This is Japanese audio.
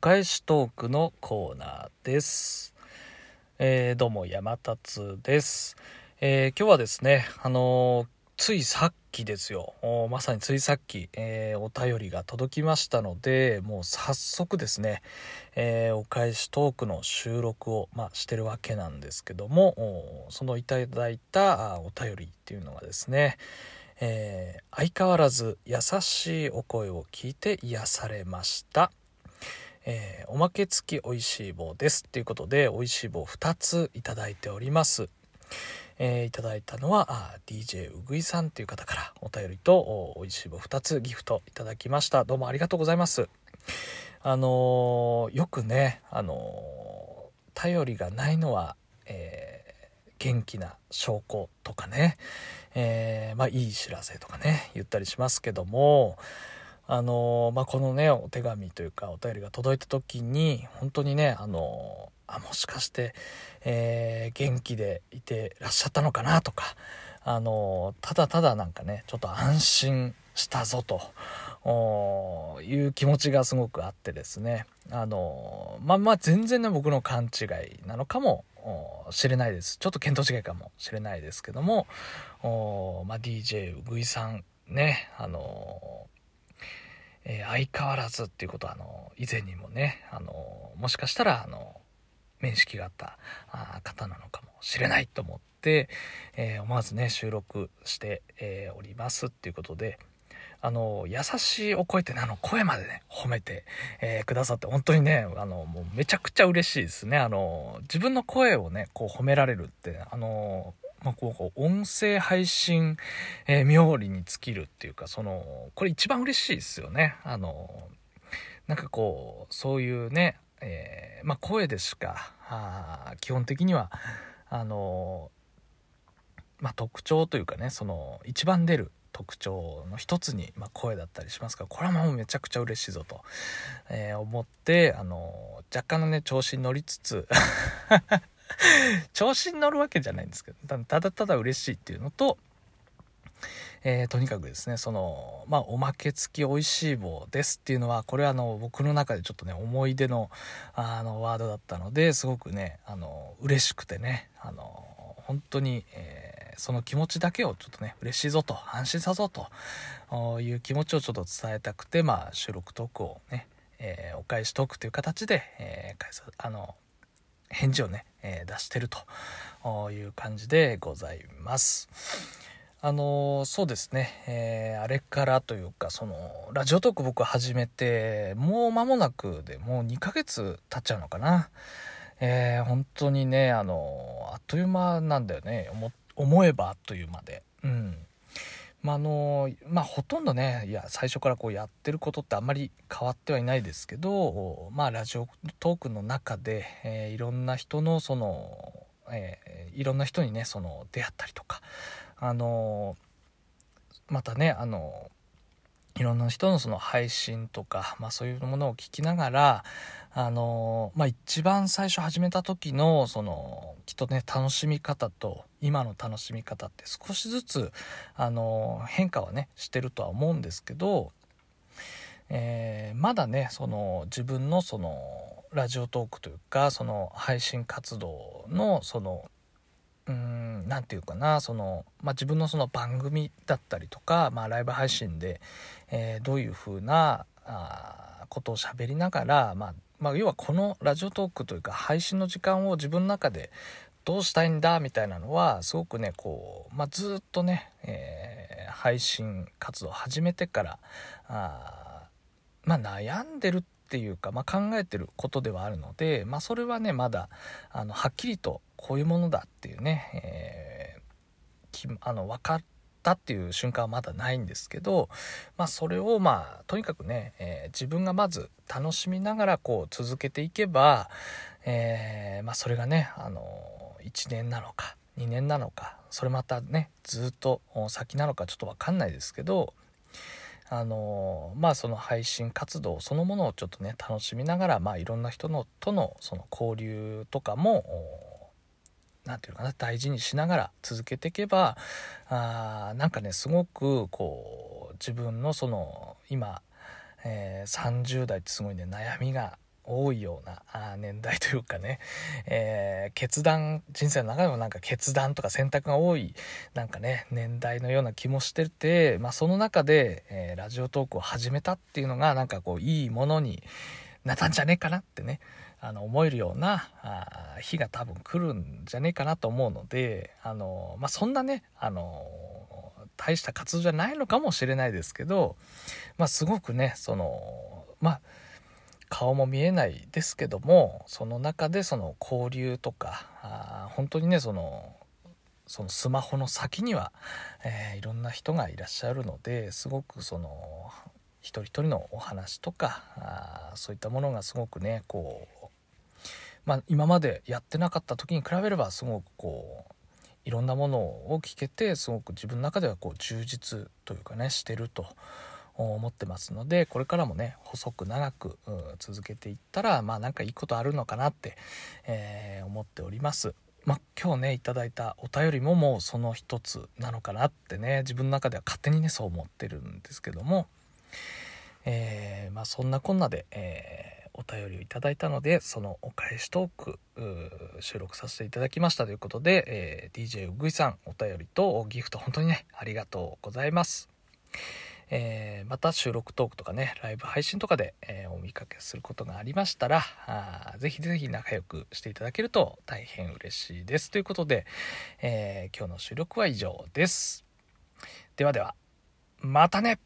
返しトークのコーナーです。えーどうも山達です。えー今日はですね、あのーついさっきですよ。まさについさっき、えお便りが届きましたので、もう早速ですね、えお返しトークの収録を、まあ、してるわけなんですけども、そのいただいたお便りっていうのがですね、えー相変わらず優しいお声を聞いて癒されました。えーおまけ付きおいしい棒です。っていうことでおいしい棒2ついただいております。えーいただいたのはあ DJ うぐいさんっていう方からお便りとおおいしい棒2つギフトいただきました。どうもありがとうございます。あのーよくねあの頼りがないのは、え元気な証拠とかね、えまあいい知らせとかね言ったりしますけどもあのまあ、このねお手紙というかお便りが届いた時に本当にねあのあもしかして、えー元気でいてらっしゃったのかなとかあのただただなんかねちょっと安心したぞとおいう気持ちがすごくあってですねあのまあまあ全然ね僕の勘違いなのかもおしれないです。ちょっと見当違いかもしれないですけども、まあ、DJ うぐいさんねあのえー相変わらずっていうことはあの以前にもねあのもしかしたらあの面識があったあ方なのかもしれないと思って、えー思わずね収録して、えーおりますっていうことであの優しいお声ってねあの声までね褒めて、えーくださって本当にねあのもうめちゃくちゃ嬉しいですね。あの自分の声をねこう褒められるってあのまあ、こう音声配信、えー冥利に尽きるっていうかそのこれ一番嬉しいですよね。あのなんかこうそういうね、えーまあ、声でしかあ基本的にはあのまあ、特徴というかねその一番出る特徴の一つに、まあ、声だったりしますからこれはもうめちゃくちゃ嬉しいぞと、えー思ってあの若干のね調子に乗りつつ 調子に乗るわけじゃないんですけどただただ嬉しいっていうのと、えーとにかくですねそのまあおまけ付きおいしい棒ですっていうのはこれはあの僕の中でちょっとね思い出のあのワードだったのですごくねあの嬉しくてねあの本当に、えーその気持ちだけをちょっとね嬉しいぞと安心さぞという気持ちをちょっと伝えたくてまあ収録トークをね、えーお返しトークという形で、えー返さあの返事をね、えー出してるという感じでございます。あのそうですね、えーあれからというかそのラジオトーク僕始めてもう間もなくでもう2ヶ月経っちゃうのかな。えー本当にねあのあっという間なんだよね思思えばあっという間で。うんまあのまあほとんどねいや最初からこうやってることってあんまり変わってはいないですけどまあラジオトークの中で、えーいろんな人のその、えーいろんな人にねその出会ったりとかあのまたねあのいろんな人のその配信とか、まあ、そういうものを聞きながらあのまあ一番最初始めた時のそのきっとね楽しみ方と今の楽しみ方って少しずつあの変化はねしてるとは思うんですけど、えーまだねその自分のそのラジオトークというかその配信活動のそのんなんていうかなその、まあ、自分のその番組だったりとか、まあ、ライブ配信で、えーどういう風なあことを喋りながら、まあまあ、要はこのラジオトークというか配信の時間を自分の中でどうしたいんだみたいなのはすごくねこう、まあ、ずっとね、えー配信活動を始めてからあー、まあ、悩んでるっていうか、まあ、考えてることではあるので、まあ、それはねまだあのはっきりとこういうものだっていうね、えーあの分かったっていう瞬間はまだないんですけど、まあ、それをまあとにかくね、えー自分がまず楽しみながらこう続けていけば、えーまあ、それがねあの1年なのか2年なのかそれまたねずっと先なのかちょっと分かんないですけどあのまあその配信活動そのものをちょっとね楽しみながら、まあ、いろんな人のとのその交流とかも何て言うかな大事にしながら続けていけばあーなんかねすごくこう自分のその今、えー30代ってすごいね悩みが多いような年代というかね、えー、決断人生の中でもなんか決断とか選択が多いなんかね年代のような気もしてて、まあ、その中で、えー、ラジオトークを始めたっていうのがなんかこういいものになったんじゃねえかなってねあの思えるようなあ日が多分来るんじゃねえかなと思うのであの、まあ、そんなねあの大した活動じゃないのかもしれないですけど、まあ、すごくねそのまあ顔も見えないですけどもその中でその交流とかあ本当にねそのそのスマホの先には、えー、いろんな人がいらっしゃるのですごくその一人一人のお話とかあそういったものがすごくねこうまあ今までやってなかった時に比べればすごくこういろんなものを聞けてすごく自分の中ではこう充実というかねしてると思ってますのでこれからもね細く長く続けていったらまあなんかいいことあるのかなって、えー、思っております。まあ、今日ねいただいたお便りももうその一つなのかなってね自分の中では勝手にねそう思ってるんですけども、えー、まあ、そんなこんなで、えー、お便りをいただいたのでそのお返しトーク収録させていただきましたということで、え DJ うぐいさんお便りとギフト本当にねありがとうございます。えー、また収録トークとかね、ライブ配信とかで、えー、お見かけすることがありましたら、あぜひぜひ仲良くしていただけると大変嬉しいです。ということで、えー、今日の収録は以上です。ではでは、またね